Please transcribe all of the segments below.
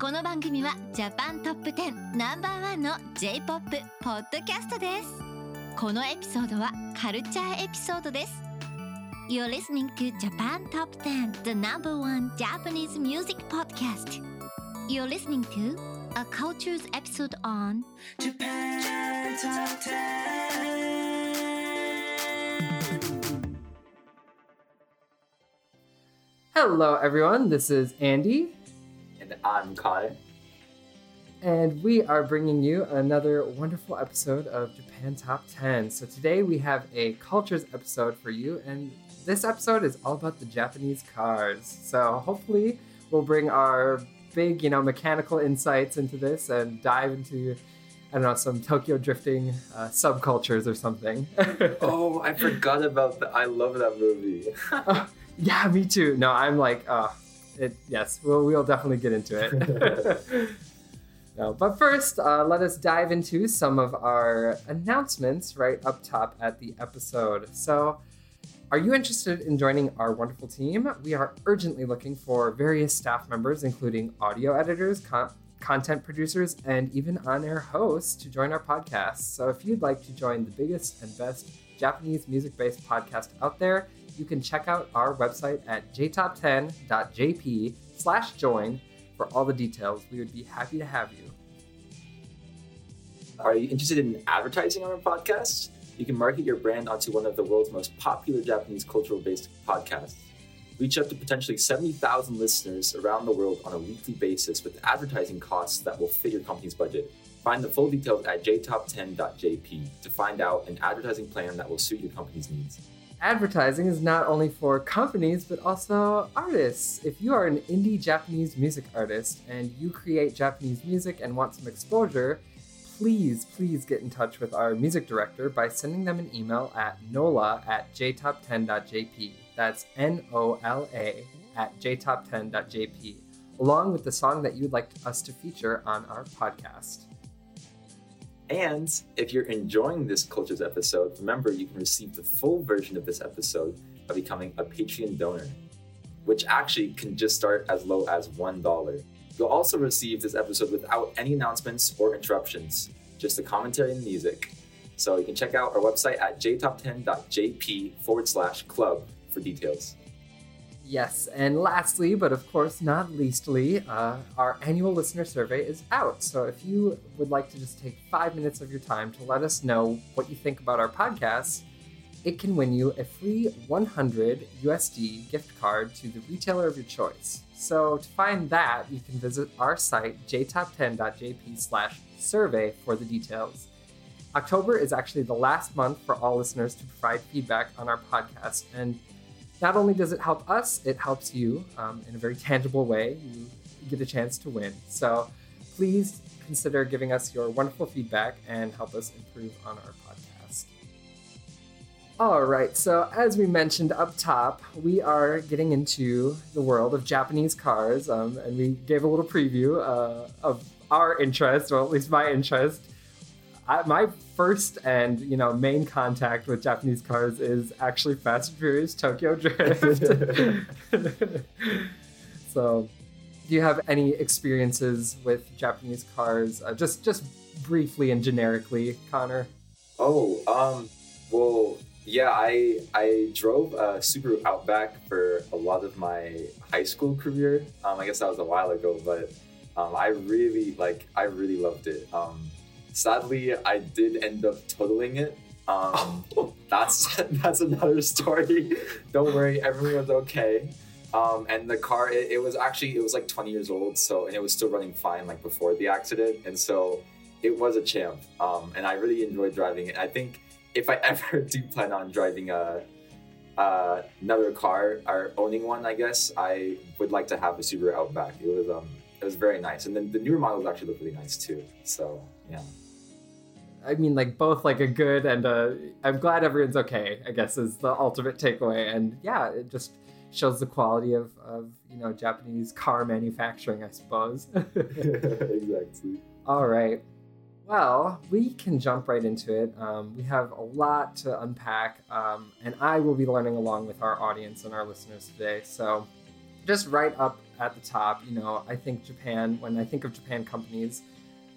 この番組はジャパントップ10ナンバーワンの J-POP ポッドキャストですこのエピソードはカルチャーエピソードです You're listening to Japan Top 10 the number one Japanese music podcast You're listening to a cultures episode on Japan Top 10. Hello, everyone. This is Andy, I'm Connor. and we are bringing you another wonderful episode of Japan Top 10. So, today we have a cultures episode for you, and this episode is all about the Japanese cars. So, hopefully, we'll bring our big, you know, mechanical insights into this and dive into, I don't know, some Tokyo drifting uh, subcultures or something. Oh, I forgot about that. I love that movie. yeah, me too. No, I'm like, uh, it. Yes, we'll we'll definitely get into it. no, but first, uh, let us dive into some of our announcements right up top at the episode. So, are you interested in joining our wonderful team? We are urgently looking for various staff members, including audio editors, con- content producers, and even on-air hosts to join our podcast. So, if you'd like to join the biggest and best Japanese music-based podcast out there you can check out our website at jtop10.jp slash join for all the details. We would be happy to have you. Are you interested in advertising on our podcast? You can market your brand onto one of the world's most popular Japanese cultural based podcasts. Reach up to potentially 70,000 listeners around the world on a weekly basis with advertising costs that will fit your company's budget. Find the full details at jtop10.jp to find out an advertising plan that will suit your company's needs. Advertising is not only for companies, but also artists. If you are an indie Japanese music artist and you create Japanese music and want some exposure, please, please get in touch with our music director by sending them an email at nola at jtop10.jp. That's N O L A at jtop10.jp, along with the song that you'd like us to feature on our podcast. And if you're enjoying this Cultures episode, remember you can receive the full version of this episode by becoming a Patreon donor, which actually can just start as low as $1. You'll also receive this episode without any announcements or interruptions, just the commentary and music. So you can check out our website at jtop10.jp forward slash club for details. Yes, and lastly, but of course not leastly, uh, our annual listener survey is out. So if you would like to just take five minutes of your time to let us know what you think about our podcast, it can win you a free 100 USD gift card to the retailer of your choice. So to find that, you can visit our site jtop10.jp slash survey for the details. October is actually the last month for all listeners to provide feedback on our podcast, and not only does it help us, it helps you um, in a very tangible way. You get a chance to win. So please consider giving us your wonderful feedback and help us improve on our podcast. All right, so as we mentioned up top, we are getting into the world of Japanese cars, um, and we gave a little preview uh, of our interest, or at least my interest. I, my first and you know main contact with Japanese cars is actually Fast and Furious Tokyo Drift. so, do you have any experiences with Japanese cars? Uh, just just briefly and generically, Connor. Oh, um, well, yeah, I I drove a Subaru Outback for a lot of my high school career. Um, I guess that was a while ago, but um, I really like I really loved it. Um, sadly, I did end up totaling it. Um, that's that's another story. Don't worry, everyone was okay. Um, and the car, it, it was actually it was like 20 years old, so and it was still running fine like before the accident, and so it was a champ. Um, and I really enjoyed driving it. I think if I ever do plan on driving a uh, another car or owning one, I guess I would like to have a Subaru Outback. It was um it was very nice, and then the newer models actually look really nice too. So yeah. I mean, like both like a good and a. I'm glad everyone's okay. I guess is the ultimate takeaway, and yeah, it just shows the quality of of you know Japanese car manufacturing, I suppose. exactly. All right. Well, we can jump right into it. Um, we have a lot to unpack, um, and I will be learning along with our audience and our listeners today. So, just right up at the top, you know, I think Japan, when I think of Japan companies,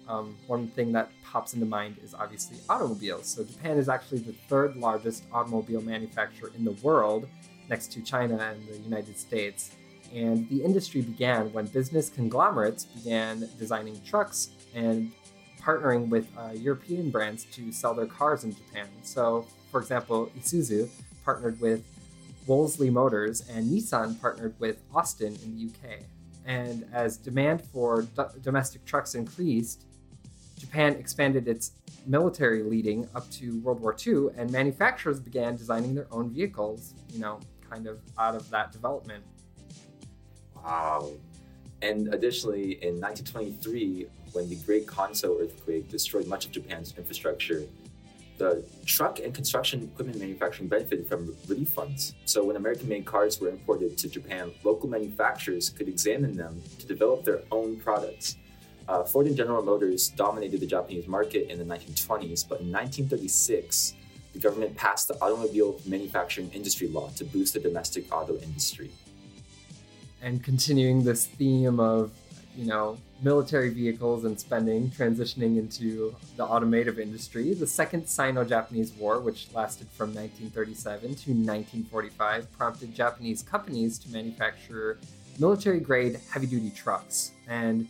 um, one thing that pops into mind is obviously automobiles. So Japan is actually the third largest automobile manufacturer in the world, next to China and the United States. And the industry began when business conglomerates began designing trucks and partnering with uh, European brands to sell their cars in Japan. So, for example, Isuzu partnered with Wolseley Motors and Nissan partnered with Austin in the UK. And as demand for do- domestic trucks increased, Japan expanded its military leading up to World War II, and manufacturers began designing their own vehicles, you know, kind of out of that development. Wow. And additionally, in 1923, when the Great Kanto earthquake destroyed much of Japan's infrastructure, the truck and construction equipment manufacturing benefited from relief funds. So when American made cars were imported to Japan, local manufacturers could examine them to develop their own products. Uh, Ford and General Motors dominated the Japanese market in the 1920s, but in 1936, the government passed the Automobile Manufacturing Industry Law to boost the domestic auto industry. And continuing this theme of, you know, military vehicles and spending transitioning into the automotive industry, the Second Sino Japanese War, which lasted from 1937 to 1945, prompted Japanese companies to manufacture military grade heavy duty trucks. And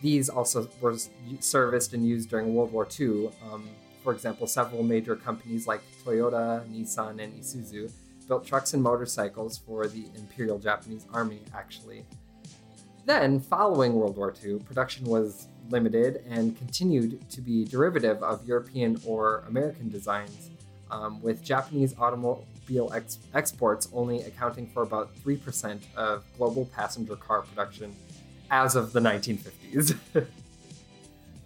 these also were serviced and used during World War II. Um, for example, several major companies like Toyota, Nissan, and Isuzu built trucks and motorcycles for the Imperial Japanese Army, actually. Then, following World War II, production was limited and continued to be derivative of European or American designs, um, with Japanese automobile ex- exports only accounting for about 3% of global passenger car production as of the 1950s.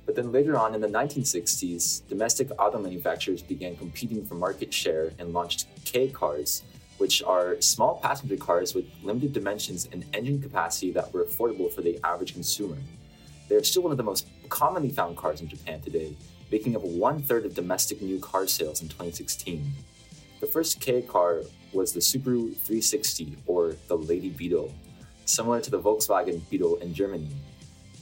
But then later on in the 1960s, domestic auto manufacturers began competing for market share and launched K cars, which are small passenger cars with limited dimensions and engine capacity that were affordable for the average consumer. They are still one of the most commonly found cars in Japan today, making up one third of domestic new car sales in 2016. The first K car was the Subaru 360 or the Lady Beetle, similar to the Volkswagen Beetle in Germany.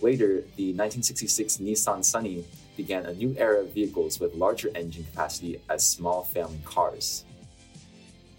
Later, the 1966 Nissan Sunny began a new era of vehicles with larger engine capacity as small family cars.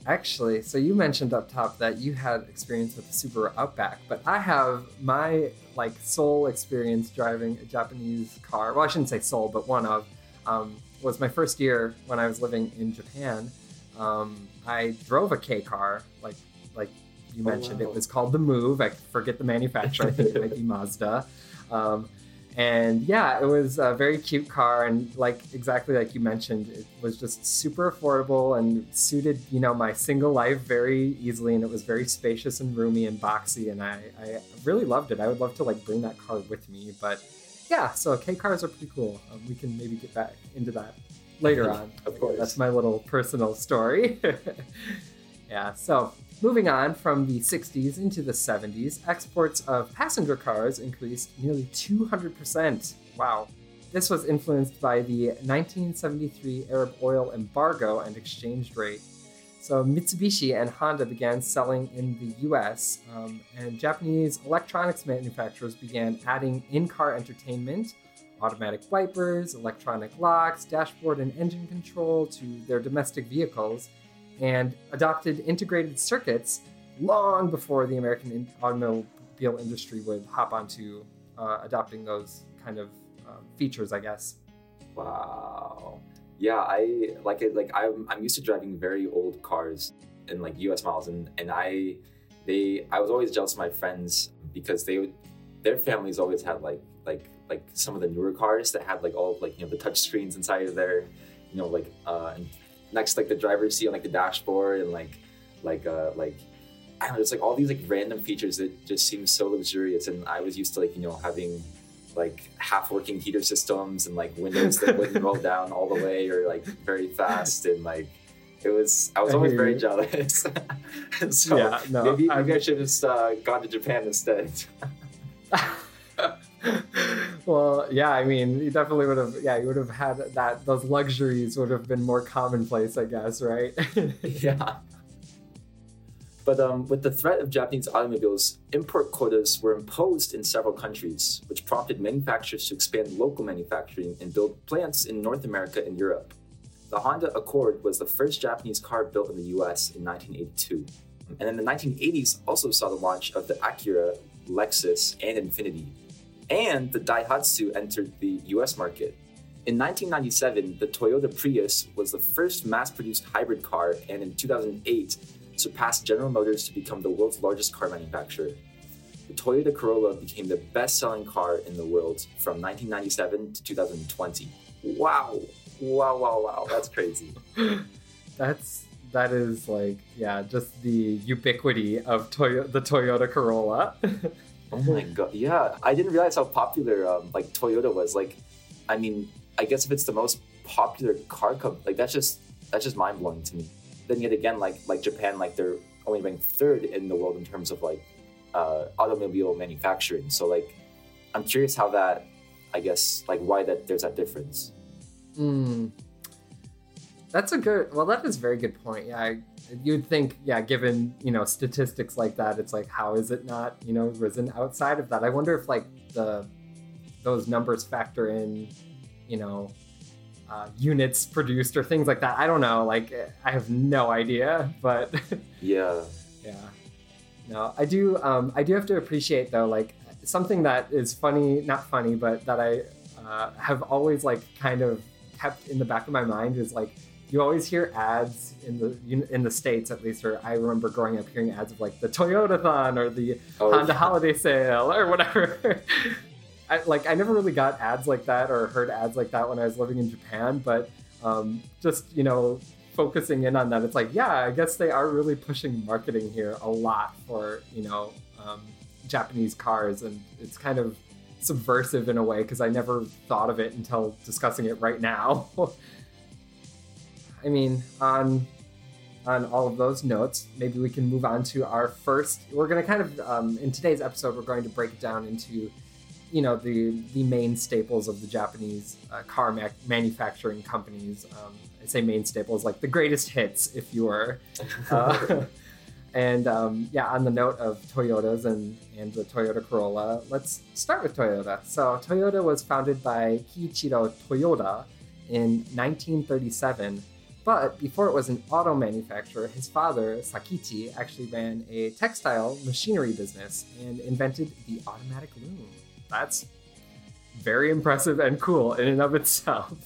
Actually, so you mentioned up top that you had experience with the Subaru Outback, but I have my like sole experience driving a Japanese car. Well, I shouldn't say sole, but one of um, was my first year when I was living in Japan. Um, I drove a K car, like like you Oh, mentioned. wow. It was called the Move. I forget the manufacturer. I think it might be Mazda. Um, and yeah, it was a very cute car, and like exactly like you mentioned, it was just super affordable and suited you know my single life very easily, and it was very spacious and roomy and boxy, and I I really loved it. I would love to like bring that car with me, but yeah, so K cars are pretty cool. Um, we can maybe get back into that later on. Of course. that's my little personal story. yeah, so moving on from the 60s into the 70s, exports of passenger cars increased nearly 200%. Wow. This was influenced by the 1973 Arab oil embargo and exchange rate. So Mitsubishi and Honda began selling in the US, um, and Japanese electronics manufacturers began adding in car entertainment, automatic wipers, electronic locks, dashboard and engine control to their domestic vehicles, and adopted integrated circuits long before the American automobile industry would hop onto uh, adopting those kind of um, features, I guess. Wow. Yeah, I like it. Like I'm, I'm used to driving very old cars in like U.S. models, and and I, they, I was always jealous of my friends because they, would, their families always had like like like some of the newer cars that had like all like you know the touch screens inside of their, you know like uh and next like the driver's seat on like the dashboard and like like uh like I don't know, it's like all these like random features that just seem so luxurious, and I was used to like you know having like half working heater systems and like windows that wouldn't roll down all the way or like very fast and like it was I was I always very you. jealous. So Yeah, no, maybe maybe I should have just uh, gone to Japan instead. well, yeah, I mean, you definitely would have. Yeah, you would have had that. Those luxuries would have been more commonplace, I guess, right? yeah. But um, with the threat of Japanese automobiles, import quotas were imposed in several countries, which prompted manufacturers to expand local manufacturing and build plants in North America and Europe. The Honda Accord was the first Japanese car built in the US in 1982. And in the 1980s also saw the launch of the Acura, Lexus, and Infiniti. And the Daihatsu entered the US market. In 1997, the Toyota Prius was the first mass produced hybrid car, and in 2008, surpassed General Motors to become the world's largest car manufacturer. The Toyota Corolla became the best selling car in the world from 1997 to 2020. Wow! Wow, wow, wow. That's crazy. That's that is like yeah, just the ubiquity of Toyo- the Toyota Corolla. Oh my god. Yeah, I didn't realize how popular um, like Toyota was. Like, I mean, I guess if it's the most popular car company, like that's just that's just mind blowing to me. Then yet again, like like Japan, like they're only ranked third in the world in terms of like uh, automobile manufacturing. So like, I'm curious how that, I guess, like why that there's that difference. Hmm. That's a good. Well, that is a very good point. Yeah, I, you'd think. Yeah, given you know statistics like that, it's like how is it not you know risen outside of that? I wonder if like the those numbers factor in, you know, uh, units produced or things like that. I don't know. Like I have no idea, but Yeah. yeah. No, I do. Um, I do have to appreciate though, like something that is funny, not funny, but that I uh, have always like kind of kept in the back of my mind is like you always hear ads in the in the states at least, or I remember growing up hearing ads of like the Toyotathon or the Oh, Honda yeah. Holiday Sale or whatever. I, like I never really got ads like that or heard ads like that when I was living in Japan, but um, just you know focusing in on that, it's like yeah, I guess they are really pushing marketing here a lot for you know um, Japanese cars, and it's kind of subversive in a way because I never thought of it until discussing it right now. I mean, on on all of those notes, maybe we can move on to our first. We're going to kind of um, in today's episode, we're going to break it down into, you know, the the main staples of the Japanese uh, car ma- manufacturing companies. Um, I say main staples, like the greatest hits, if you were. Uh, and um, yeah, on the note of Toyotas and and the Toyota Corolla, let's start with Toyota. So Toyota was founded by Kiichiro Toyoda in 1937. But before it was an auto manufacturer, his father, Sakichi, actually ran a textile machinery business and invented the automatic loom. That's very impressive and cool in and of itself.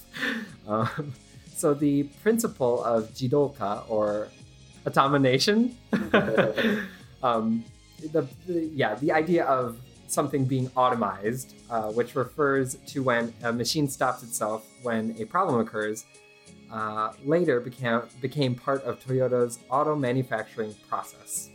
Um, so the principle of jidoka, or automination, um, the, the yeah the idea of something being automized, uh, which refers to when a machine stops itself when a problem occurs, uh, later became became part of Toyota's auto manufacturing process.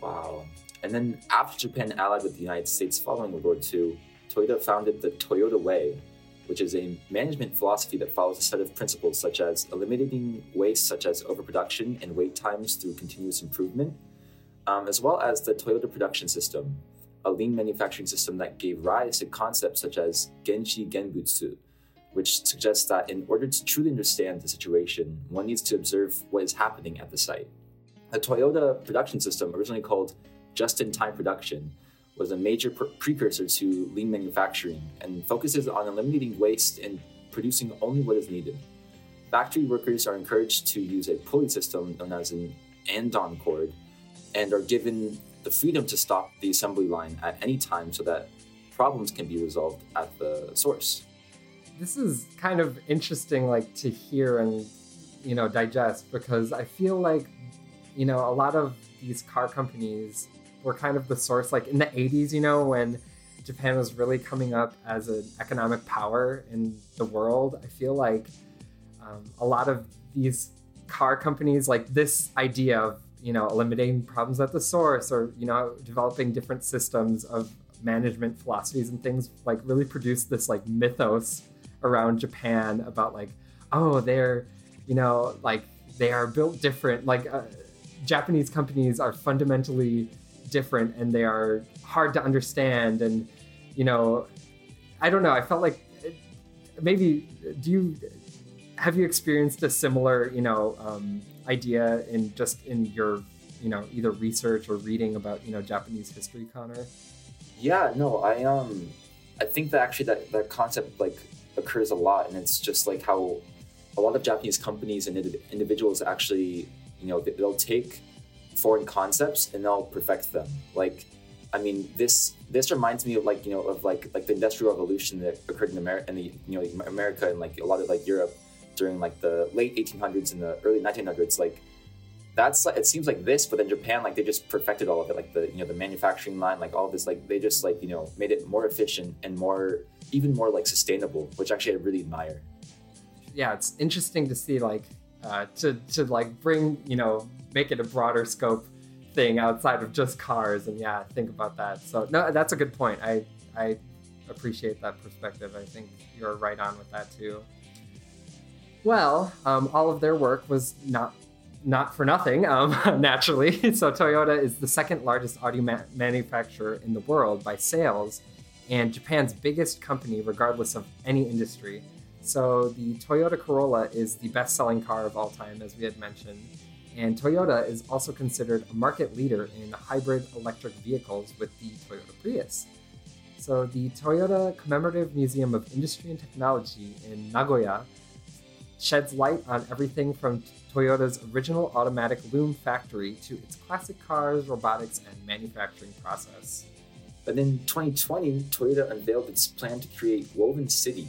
Wow. And then after Japan allied with the United States following World War II, Toyota founded the Toyota Way, which is a management philosophy that follows a set of principles such as eliminating waste such as overproduction and wait times through continuous improvement, um, as well as the Toyota production system, a lean manufacturing system that gave rise to concepts such as Genchi Genbutsu, which suggests that in order to truly understand the situation, one needs to observe what is happening at the site. The Toyota production system, originally called just in time production, was a major pre- precursor to lean manufacturing and focuses on eliminating waste and producing only what is needed. Factory workers are encouraged to use a pulley system known as an andon cord and are given the freedom to stop the assembly line at any time so that problems can be resolved at the source. This is kind of interesting, like to hear and you know digest because I feel like you know a lot of these car companies were kind of the source, like in the '80s, you know, when Japan was really coming up as an economic power in the world. I feel like um, a lot of these car companies, like this idea of you know eliminating problems at the source, or you know developing different systems of management philosophies and things, like really produced this like mythos around Japan about like, oh, they're you know like they are built different, like. Uh, Japanese companies are fundamentally different and they are hard to understand and you know i don't know i felt like maybe do you have you experienced a similar you know um, idea in just in your you know either research or reading about you know Japanese history, Connor? Yeah, no, I um, I think that actually that that concept like occurs a lot, and it's just like how a lot of Japanese companies and indi- individuals actually, you know, they- they'll take foreign concepts and they'll perfect them. Like, I mean, this this reminds me of like you know of like like the industrial revolution that occurred in America, in the you know America and like a lot of like Europe during like the late 1800s and the early 1900s. Like, that's it seems like this, but in Japan like they just perfected all of it, like the you know the manufacturing line, like all this, like they just like you know made it more efficient and more even more like sustainable, which actually I really admire. yeah, it's interesting to see like uh, to to like bring you know make it a broader scope thing outside of just cars and yeah think about that. So no that's a good point. I i appreciate that perspective. I think you're right on with that too. Well um, all of their work was not not for nothing um, naturally. So toyota is the second largest audio ma- manufacturer in the world by sales and japan's biggest company regardless of any industry. So the Toyota Corolla is the best-selling car of all time, as we had mentioned, and Toyota is also considered a market leader in hybrid electric vehicles with the Toyota Prius. So the Toyota Commemorative Museum of Industry and Technology in Nagoya sheds light on everything from Toyota's original automatic loom factory to its classic cars, robotics, and manufacturing process. But in 2020, Toyota unveiled its plan to create Woven City,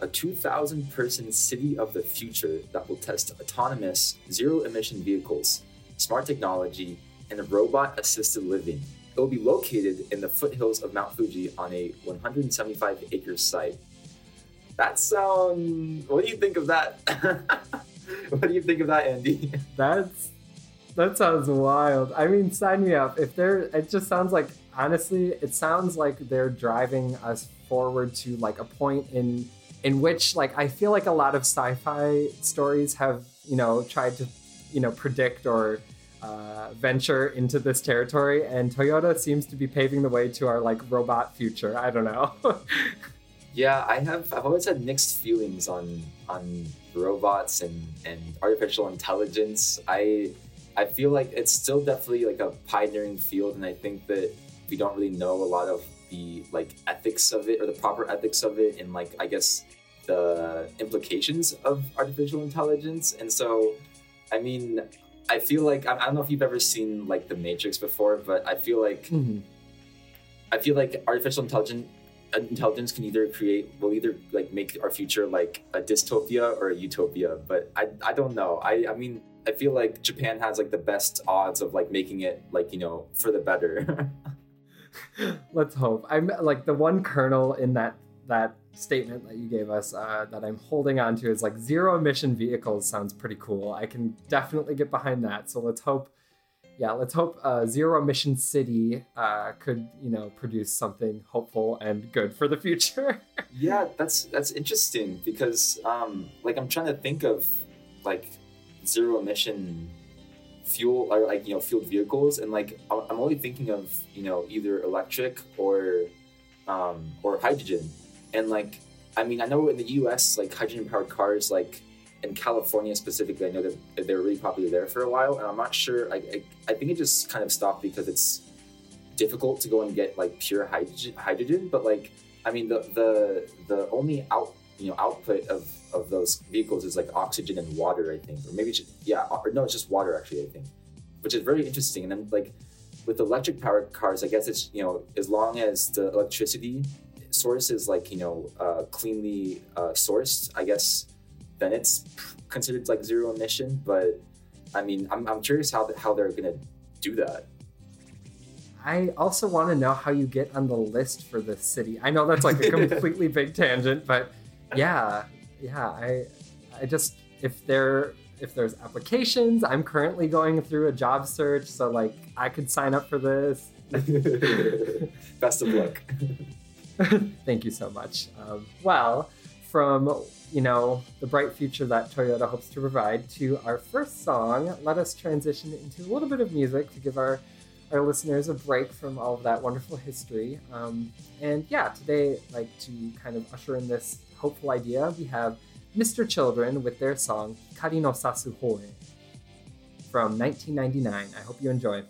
a 2,000 person city of the future that will test autonomous, zero emission vehicles, smart technology, and robot assisted living. It will be located in the foothills of Mount Fuji on a 175 acre site. That sound. What do you think of that? what do you think of that, Andy? That's that sounds wild. I mean, sign me up. If they're, it just sounds like honestly, it sounds like they're driving us forward to like a point in in which like I feel like a lot of sci-fi stories have you know tried to you know predict or uh, venture into this territory, and Toyota seems to be paving the way to our like robot future. I don't know. Yeah, I have. I've always had mixed feelings on on robots and and artificial intelligence. I I feel like it's still definitely like a pioneering field, and I think that we don't really know a lot of the like ethics of it or the proper ethics of it, and like I guess the implications of artificial intelligence. And so, I mean, I feel like I I don't know if you've ever seen like The Matrix before, but I feel like Mhm. I feel like artificial intelligence intelligence can either create will either like make our future like a dystopia or a utopia. But I I don't know. I I mean I feel like Japan has like the best odds of like making it like you know for the better. Let's hope. I'm like the one kernel in that that statement that you gave us uh, that I'm holding on to is like zero emission vehicles sounds pretty cool. I can definitely get behind that. So let's hope. Yeah, let's hope uh, Zero Emission City uh, could, you know, produce something hopeful and good for the future. yeah, that's that's interesting because um like I'm trying to think of like zero emission fuel or like you know fueled vehicles and like I'm only thinking of you know either electric or um or hydrogen and like I mean I know in the US like hydrogen powered cars like in California specifically I know that they were really popular there for a while and I'm not sure I, I, I think it just kind of stopped because it's difficult to go and get like pure hydrogen but like I mean the the the only out you know output of of those vehicles is like oxygen and water I think or maybe it's just, yeah or no it's just water actually I think which is very interesting and then like with electric powered cars I guess it's you know as long as the electricity source is like you know uh, cleanly uh, sourced I guess then it's considered like zero emission but I mean I'm, I'm curious how how they're gonna do that I also want to know how you get on the list for the city. I know that's like a completely big tangent, but yeah, yeah. I, I just if there if there's applications, I'm currently going through a job search, so like I could sign up for this. best of luck Thank you so much. Um, well, from you know the bright future that Toyota hopes to provide to our first song, let us transition into a little bit of music to give our our listeners a break from all of that wonderful history. Um, and yeah, today, like to kind of usher in this hopeful idea, we have Mr. Children with their song Hikari no Sasu Hoe. from 1999. I hope you enjoy.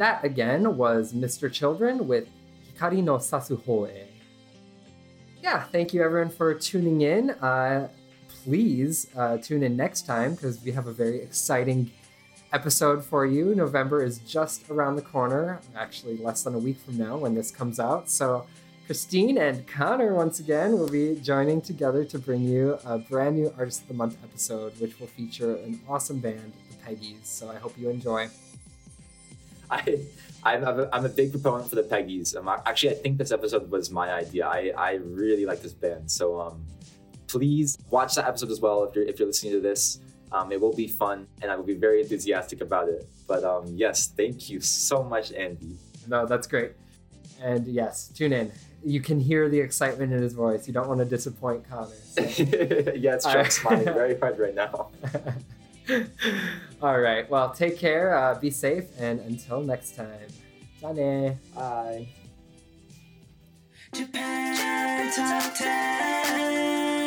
That again was Mr. Children with Hikari no Sasuhoe. Yeah, thank you everyone for tuning in. Uh, please uh, tune in next time because we have a very exciting episode for you. November is just around the corner, actually, less than a week from now when this comes out. So, Christine and Connor, once again, will be joining together to bring you a brand new Artist of the Month episode, which will feature an awesome band, the Peggies. So, I hope you enjoy. I, I'm, I'm, a big proponent for the Peggies. Um, actually, I think this episode was my idea. I, I really like this band. So um, please watch that episode as well if you're, if you're listening to this. Um, it will be fun and I will be very enthusiastic about it. But um, yes, thank you so much, Andy. No, that's great. And yes, tune in. You can hear the excitement in his voice. You don't want to disappoint Connor. so- yeah, it's I'm smiling very hard right now. All right. Well, take care. Uh, be safe, and until next time. Jane. Bye. Japan Top 10.